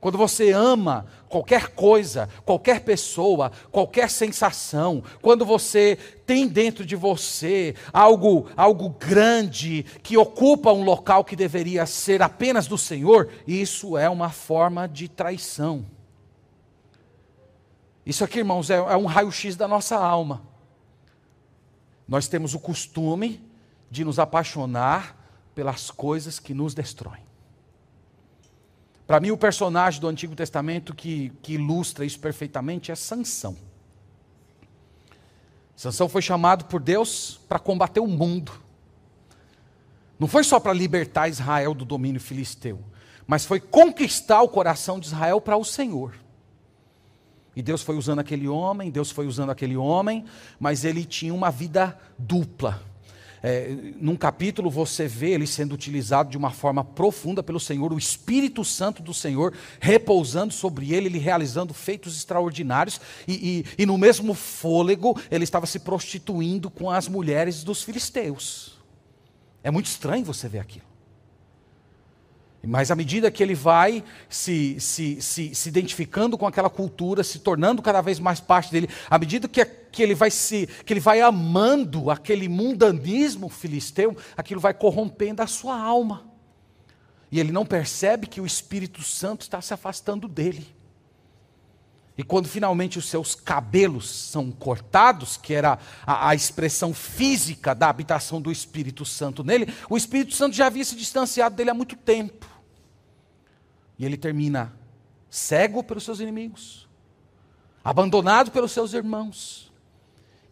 A: Quando você ama qualquer coisa, qualquer pessoa, qualquer sensação, quando você tem dentro de você algo, algo grande que ocupa um local que deveria ser apenas do Senhor, isso é uma forma de traição. Isso aqui, irmãos, é, é um raio-x da nossa alma. Nós temos o costume de nos apaixonar pelas coisas que nos destroem. Para mim, o personagem do Antigo Testamento que, que ilustra isso perfeitamente é Sansão. Sansão foi chamado por Deus para combater o mundo. Não foi só para libertar Israel do domínio filisteu, mas foi conquistar o coração de Israel para o Senhor. E Deus foi usando aquele homem, Deus foi usando aquele homem, mas ele tinha uma vida dupla. É, num capítulo você vê ele sendo utilizado de uma forma profunda pelo Senhor, o Espírito Santo do Senhor repousando sobre ele, ele realizando feitos extraordinários, e, e, e no mesmo fôlego ele estava se prostituindo com as mulheres dos filisteus. É muito estranho você ver aquilo. Mas à medida que ele vai se, se, se, se, identificando com aquela cultura, se tornando cada vez mais parte dele, à medida que, que, ele vai se, que ele vai amando aquele mundanismo filisteu, aquilo vai corrompendo a sua alma. E ele não percebe que o Espírito Santo está se afastando dele. E quando finalmente os seus cabelos são cortados, que era a, a, expressão física da habitação do Espírito Santo nele, o Espírito Santo já havia se distanciado dele há muito tempo. E ele termina cego pelos seus inimigos, abandonado pelos seus irmãos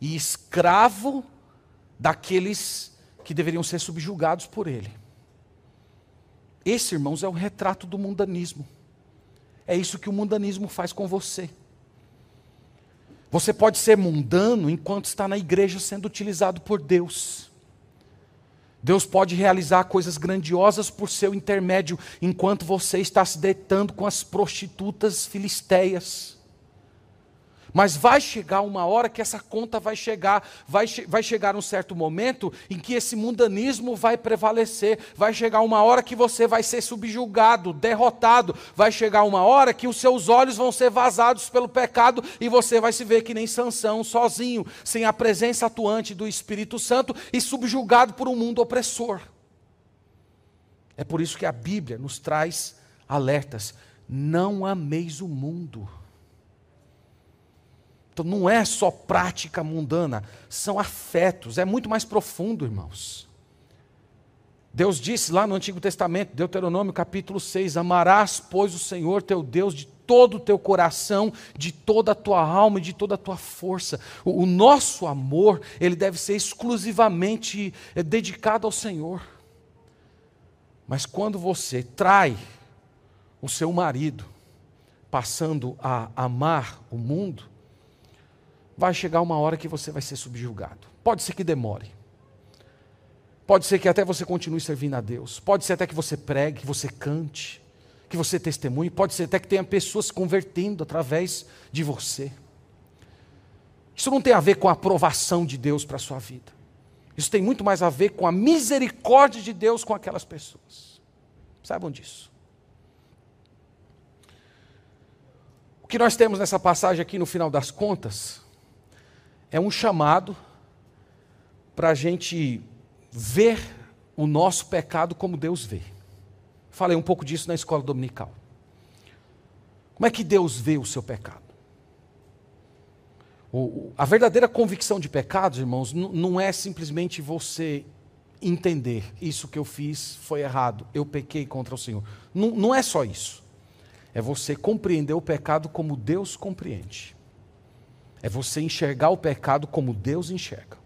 A: e escravo daqueles que deveriam ser subjugados por ele. Esse, irmãos, é o retrato do mundanismo. É isso que o mundanismo faz com você. Você pode ser mundano enquanto está na igreja sendo utilizado por Deus. Deus pode realizar coisas grandiosas por seu intermédio, enquanto você está se deitando com as prostitutas filisteias. Mas vai chegar uma hora que essa conta vai chegar, vai, vai chegar um certo momento em que esse mundanismo vai prevalecer, vai chegar uma hora que você vai ser subjugado, derrotado, vai chegar uma hora que os seus olhos vão ser vazados pelo pecado e você vai se ver que nem Sansão, sozinho, sem a presença atuante do Espírito Santo e subjugado por um mundo opressor. É por isso que a Bíblia nos traz alertas: não ameis o mundo. Então não é só prática mundana, são afetos, é muito mais profundo, irmãos. Deus disse lá no Antigo Testamento, Deuteronômio capítulo 6: Amarás, pois, o Senhor teu Deus de todo o teu coração, de toda a tua alma e de toda a tua força. O, o nosso amor, ele deve ser exclusivamente é, dedicado ao Senhor. Mas quando você trai o seu marido, passando a amar o mundo, vai chegar uma hora que você vai ser subjugado. Pode ser que demore. Pode ser que até você continue servindo a Deus. Pode ser até que você pregue, que você cante, que você testemunhe. Pode ser até que tenha pessoas se convertendo através de você. Isso não tem a ver com a aprovação de Deus para a sua vida. Isso tem muito mais a ver com a misericórdia de Deus com aquelas pessoas. Saibam disso. O que nós temos nessa passagem aqui no final das contas é um chamado para a gente ver o nosso pecado como Deus vê. Falei um pouco disso na escola dominical. Como é que Deus vê o seu pecado? O, a verdadeira convicção de pecados, irmãos, não é simplesmente você entender isso que eu fiz foi errado, eu pequei contra o Senhor. Não, não é só isso. é você compreender o pecado como Deus compreende. É você enxergar o pecado como Deus enxerga.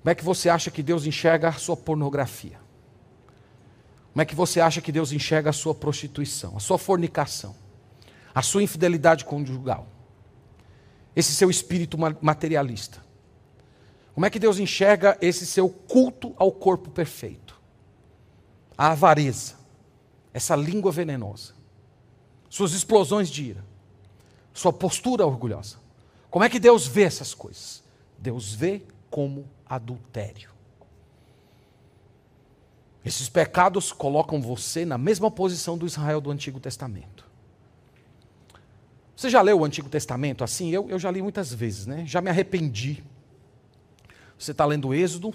A: Como é que você acha que Deus enxerga a sua pornografia? Como é que você acha que Deus enxerga a sua prostituição, a sua fornicação, a sua infidelidade conjugal? Esse seu espírito materialista. Como é que Deus enxerga esse seu culto ao corpo perfeito? A avareza, essa língua venenosa, suas explosões de ira, sua postura orgulhosa. Como é que Deus vê essas coisas? Deus vê como adultério. Esses pecados colocam você na mesma posição do Israel do Antigo Testamento. Você já leu o Antigo Testamento assim? Eu, eu já li muitas vezes, né? Já me arrependi. Você está lendo o Êxodo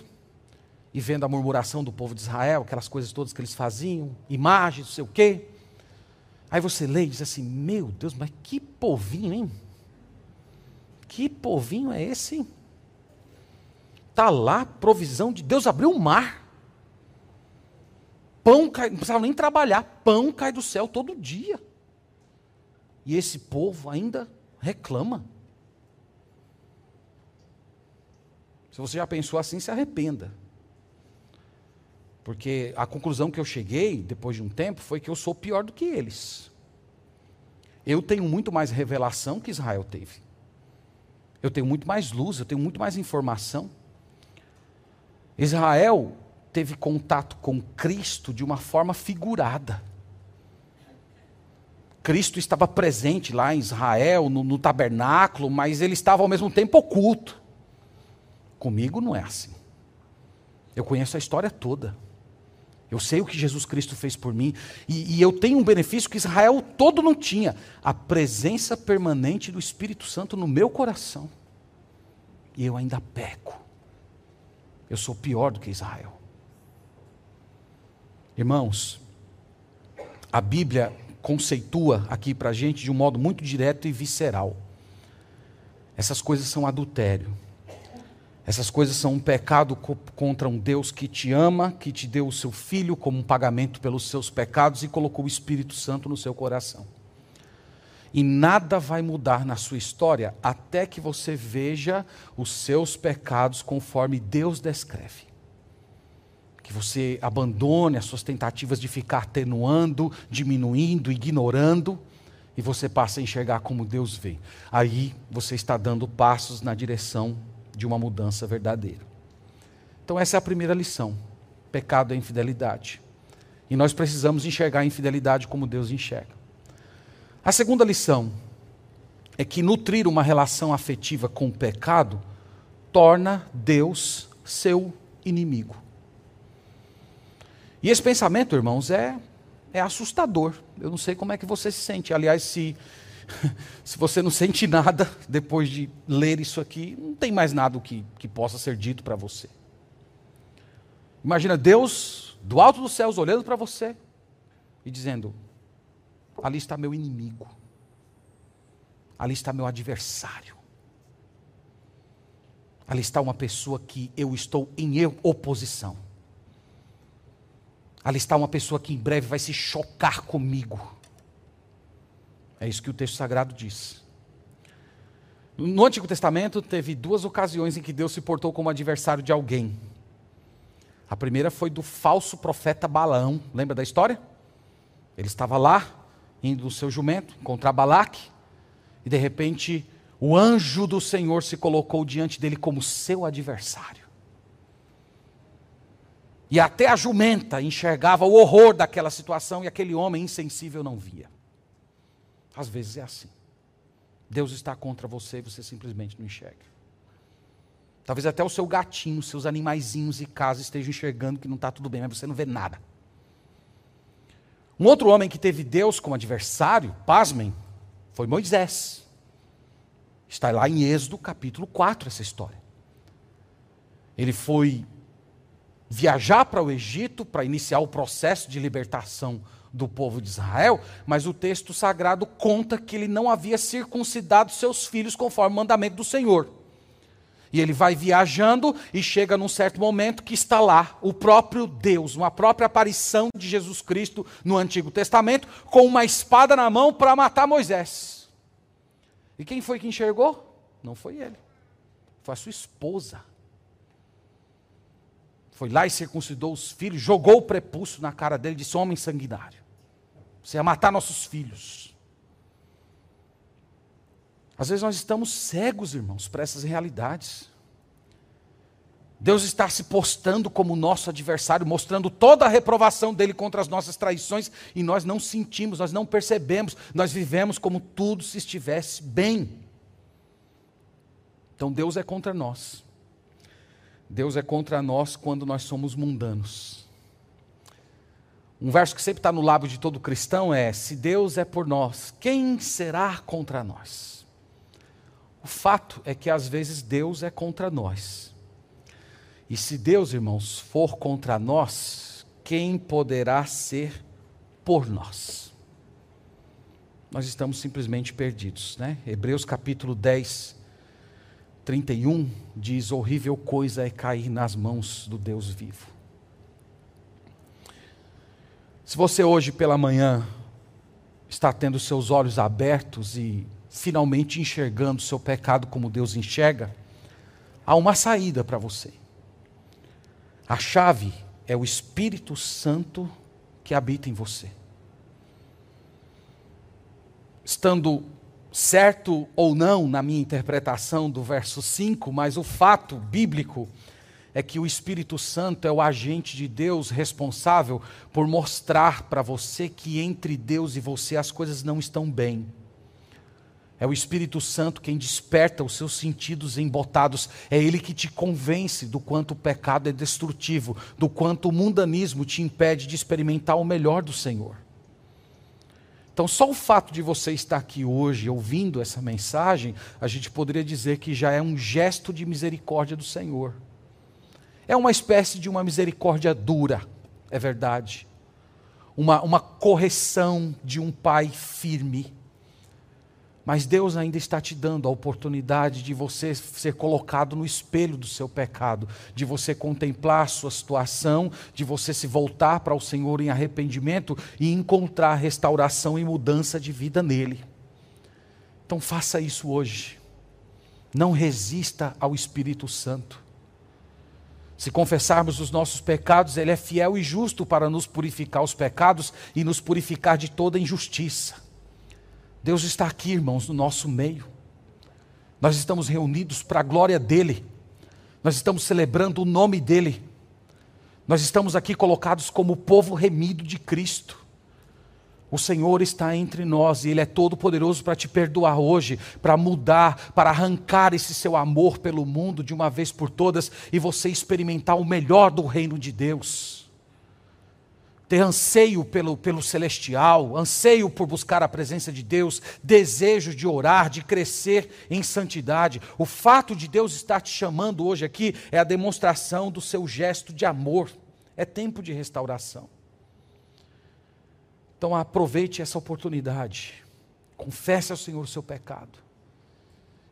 A: e vendo a murmuração do povo de Israel, aquelas coisas todas que eles faziam, imagens, não sei o quê. Aí você lê e diz assim: Meu Deus, mas que povinho, hein? Que povinho é esse, hein? Está lá, provisão de Deus abriu o mar. Pão cai, não precisava nem trabalhar, pão cai do céu todo dia. E esse povo ainda reclama. Se você já pensou assim, se arrependa. Porque a conclusão que eu cheguei, depois de um tempo, foi que eu sou pior do que eles. Eu tenho muito mais revelação que Israel teve. Eu tenho muito mais luz, eu tenho muito mais informação. Israel teve contato com Cristo de uma forma figurada. Cristo estava presente lá em Israel, no, no, tabernáculo, mas ele estava ao mesmo tempo oculto. Comigo não é assim. Eu conheço a história toda. Eu sei o que Jesus Cristo fez por mim. E, e eu tenho um benefício que Israel todo não tinha: a presença permanente do Espírito Santo no meu coração. E eu ainda peco. Eu sou pior do que Israel. Irmãos, a Bíblia conceitua aqui para a gente de um modo muito direto e visceral. Essas coisas são adultério. Essas coisas são um pecado contra um Deus que te ama, que te deu o seu filho como um pagamento pelos seus pecados e colocou o Espírito Santo no seu coração. E nada vai mudar na sua história até que você veja os seus pecados conforme Deus descreve. Que você abandone as suas tentativas de ficar atenuando, diminuindo, ignorando, e você passe a enxergar como Deus vê. Aí você está dando passos na direção de uma mudança verdadeira. Então, essa é a primeira lição: pecado é infidelidade. E nós precisamos enxergar a infidelidade como Deus enxerga. A segunda lição é que nutrir uma relação afetiva com o pecado torna Deus seu inimigo. E esse pensamento, irmãos, é, é assustador. Eu não sei como é que você se sente. Aliás, se, se você não sente nada depois de ler isso aqui, não tem mais nada que, que possa ser dito para você. Imagina Deus do alto dos céus olhando para você e dizendo: Ali está meu inimigo. Ali está meu adversário. Ali está uma pessoa que eu estou em oposição. Ali está uma pessoa que em breve vai se chocar comigo. É isso que o texto sagrado diz. No Antigo Testamento, teve duas ocasiões em que Deus se portou como adversário de alguém. A primeira foi do falso profeta Balaão. Lembra da história? Ele estava lá, indo no seu jumento, encontrar Balaque, e de repente o anjo do Senhor se colocou diante dele como seu adversário. E até a jumenta enxergava o horror daquela situação e aquele homem insensível não via. Às vezes é assim. Deus está contra você e você simplesmente não enxerga. Talvez até o seu gatinho, seus animaizinhos e casa estejam enxergando que não está tudo bem, mas você não vê nada. Um outro homem que teve Deus como adversário, pasmem, foi Moisés. Está lá em Êxodo capítulo 4 essa história. Ele foi viajar para o Egito para iniciar o processo de libertação do povo de Israel, mas o texto sagrado conta que ele não havia circuncidado seus filhos conforme o mandamento do Senhor. E ele vai viajando e chega num certo momento que está lá o próprio Deus, uma própria aparição de Jesus Cristo no Antigo Testamento, com uma espada na mão para matar Moisés. E quem foi que enxergou? Não foi ele, foi a sua esposa. Foi lá e circuncidou os filhos, jogou o prepúcio na cara dele disse: Homem sanguinário, você ia matar nossos filhos. Às vezes nós estamos cegos, irmãos, para essas realidades. Deus está se postando como nosso adversário, mostrando toda a reprovação dele contra as nossas traições, e nós não sentimos, nós não percebemos, nós vivemos como tudo se estivesse bem. Então Deus é contra nós. Deus é contra nós quando nós somos mundanos. Um verso que sempre está no lábio de todo cristão é: Se Deus é por nós, quem será contra nós? O fato é que às vezes Deus é contra nós. E se Deus, irmãos, for contra nós, quem poderá ser por nós? Nós estamos simplesmente perdidos, né? Hebreus capítulo 10, 31 diz: Horrível coisa é cair nas mãos do Deus vivo. Se você hoje pela manhã está tendo seus olhos abertos e finalmente enxergando seu pecado como Deus enxerga, há uma saída para você. A chave é o Espírito Santo que habita em você. Estando certo ou não na minha interpretação do verso 5, mas o fato bíblico é que o Espírito Santo é o agente de Deus responsável por mostrar para você que entre Deus e você as coisas não estão bem. É o Espírito Santo quem desperta os seus sentidos embotados. É Ele que te convence do quanto o pecado é destrutivo, do quanto o mundanismo te impede de experimentar o melhor do Senhor. Então, só o fato de você estar aqui hoje ouvindo essa mensagem, a gente poderia dizer que já é um gesto de misericórdia do Senhor. É uma espécie de uma misericórdia dura, é verdade. Uma, uma correção de um pai firme mas Deus ainda está te dando a oportunidade de você ser colocado no espelho do seu pecado, de você contemplar a sua situação, de você se voltar para o Senhor em arrependimento e encontrar restauração e mudança de vida nele. Então faça isso hoje. Não resista ao Espírito Santo. Se confessarmos os nossos pecados, Ele é fiel e justo para nos purificar os pecados e nos purificar de toda injustiça. Deus está aqui, irmãos, no nosso meio. Nós estamos reunidos para a glória dEle. Nós estamos celebrando o nome dEle. Nós estamos aqui colocados como povo remido de Cristo. O Senhor está entre nós e Ele é todo-poderoso para te perdoar hoje, para mudar, para arrancar esse seu amor pelo mundo de uma vez por todas e você experimentar o melhor do reino de Deus ter anseio pelo, pelo celestial, anseio por buscar a presença de Deus, desejo de orar, de crescer em santidade. O fato de Deus estar te chamando hoje aqui é a demonstração do seu gesto de amor. É tempo de restauração. Então aproveite essa oportunidade. Confesse ao Senhor o seu pecado.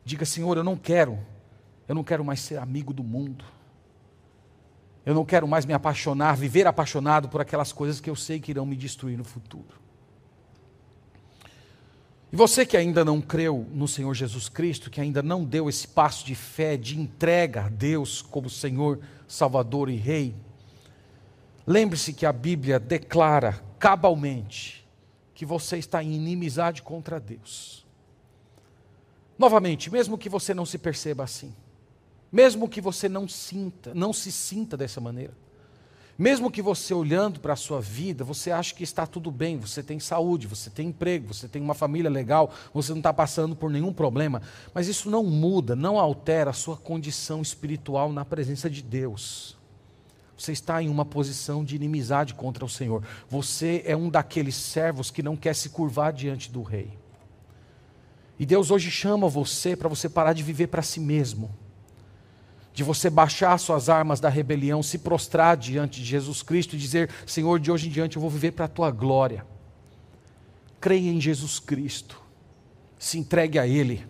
A: Diga, Senhor, eu não quero, eu não quero mais ser amigo do mundo. Eu não quero mais me apaixonar, viver apaixonado por aquelas coisas que eu sei que irão me destruir no futuro. E você que ainda não creu no Senhor Jesus Cristo, que ainda não deu esse passo de fé, de entrega a Deus como Senhor, Salvador e Rei, lembre-se que a Bíblia declara cabalmente que você está em inimizade contra Deus. Novamente, mesmo que você não se perceba assim, mesmo que você não sinta, não se sinta dessa maneira. Mesmo que você olhando para a sua vida, você acha que está tudo bem, você tem saúde, você tem emprego, você tem uma família legal, você não está passando por nenhum problema, mas isso não muda, não altera a sua condição espiritual na presença de Deus. Você está em uma posição de inimizade contra o Senhor. Você é um daqueles servos que não quer se curvar diante do rei. E Deus hoje chama você para você parar de viver para si mesmo de você baixar suas armas da rebelião, se prostrar diante de Jesus Cristo e dizer: Senhor, de hoje em diante eu vou viver para a tua glória. Creia em Jesus Cristo, se entregue a Ele.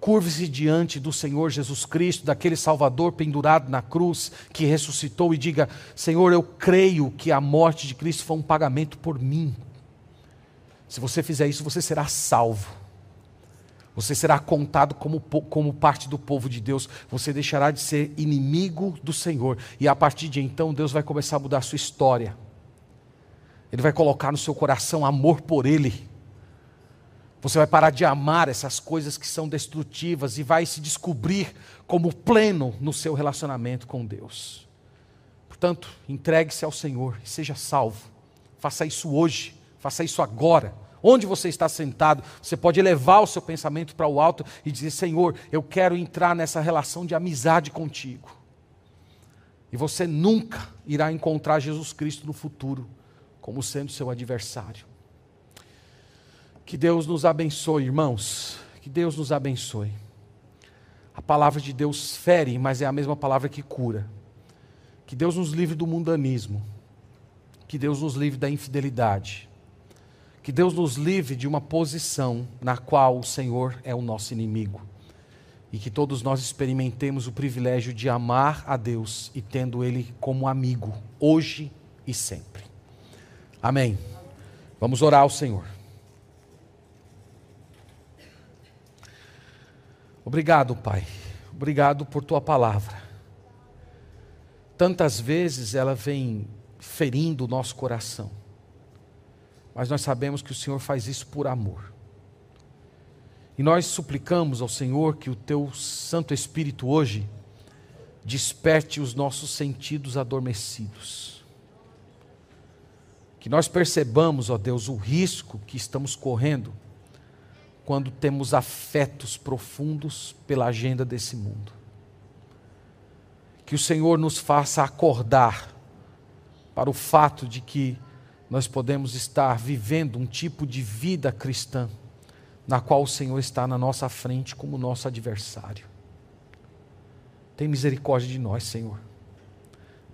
A: Curve-se diante do Senhor Jesus Cristo, daquele Salvador pendurado na cruz, que ressuscitou, e diga: Senhor, eu creio que a morte de Cristo foi um pagamento por mim. Se você fizer isso, você será salvo. Você será contado como, como parte do povo de Deus. Você deixará de ser inimigo do Senhor. E a partir de então, Deus vai começar a mudar a sua história. Ele vai colocar no seu coração amor por Ele. Você vai parar de amar essas coisas que são destrutivas e vai se descobrir como pleno no seu relacionamento com Deus. Portanto, entregue-se ao Senhor e seja salvo. Faça isso hoje, faça isso agora. Onde você está sentado, você pode elevar o seu pensamento para o alto e dizer: Senhor, eu quero entrar nessa relação de amizade contigo. E você nunca irá encontrar Jesus Cristo no futuro como sendo seu adversário. Que Deus nos abençoe, irmãos. Que Deus nos abençoe. A palavra de Deus fere, mas é a mesma palavra que cura. Que Deus nos livre do mundanismo. Que Deus nos livre da infidelidade. Que Deus nos livre de uma posição na qual o Senhor é o nosso inimigo. E que todos nós experimentemos o privilégio de amar a Deus e tendo Ele como amigo, hoje e sempre. Amém. Vamos orar ao Senhor. Obrigado, Pai. Obrigado por tua palavra. Tantas vezes ela vem ferindo o nosso coração, mas nós sabemos que o Senhor faz isso por amor. E nós suplicamos ao Senhor que o teu Santo Espírito hoje desperte os nossos sentidos adormecidos. Que nós percebamos, ó Deus, o risco que estamos correndo quando temos afetos profundos pela agenda desse mundo. Que o Senhor nos faça acordar para o fato de que nós podemos estar vivendo um tipo de vida cristã na qual o Senhor está na nossa frente como nosso adversário. Tem misericórdia de nós, Senhor.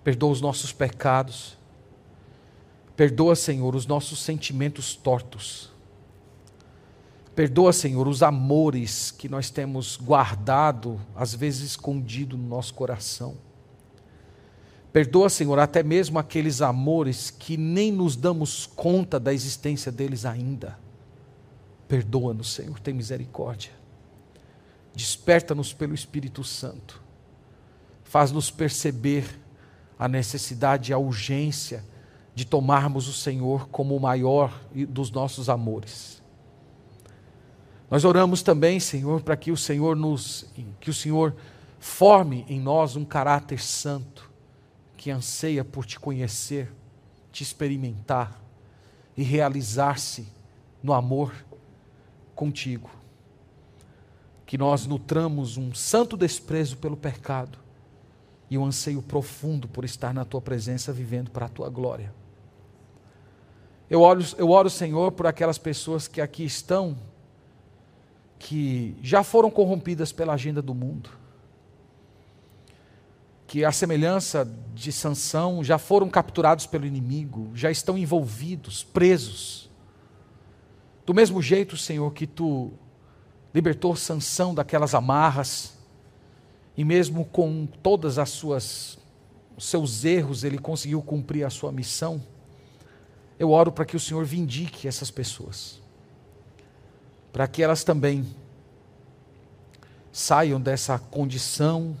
A: Perdoa os nossos pecados. Perdoa, Senhor, os nossos sentimentos tortos. Perdoa, Senhor, os amores que nós temos guardado, às vezes escondido no nosso coração. Perdoa, Senhor, até mesmo aqueles amores que nem nos damos conta da existência deles ainda. Perdoa-nos, Senhor, tem misericórdia. Desperta-nos pelo Espírito Santo. Faz-nos perceber a necessidade e a urgência de tomarmos o Senhor como o maior dos nossos amores nós oramos também, Senhor, para que o Senhor nos que o Senhor forme em nós um caráter santo que anseia por te conhecer, te experimentar e realizar-se no amor contigo. Que nós nutramos um santo desprezo pelo pecado e um anseio profundo por estar na tua presença vivendo para a tua glória. Eu oro, eu oro, Senhor, por aquelas pessoas que aqui estão que já foram corrompidas pela agenda do mundo, que a semelhança de Sansão já foram capturados pelo inimigo, já estão envolvidos, presos. Do mesmo jeito, Senhor, que tu libertou Sansão daquelas amarras, e mesmo com todas as suas seus erros, ele conseguiu cumprir a sua missão. Eu oro para que o Senhor vindique essas pessoas para que elas também saiam dessa condição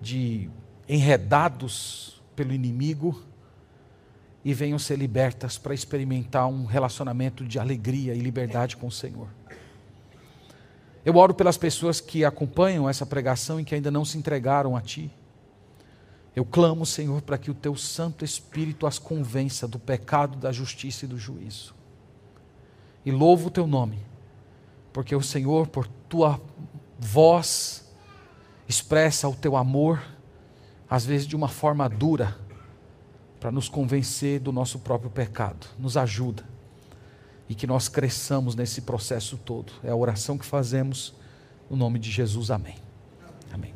A: de enredados pelo inimigo e venham ser libertas para experimentar um relacionamento de alegria e liberdade com o Senhor. Eu oro pelas pessoas que acompanham essa pregação e que ainda não se entregaram a Ti. Eu clamo, Senhor, para que o Teu Santo Espírito as convença do pecado, da justiça e do juízo. E louvo o Teu nome porque o Senhor, por tua voz, expressa o teu amor, às vezes de uma forma dura, para nos convencer do nosso próprio pecado. Nos ajuda e que nós cresçamos nesse processo todo. É a oração que fazemos no nome de Jesus. Amém. Amém.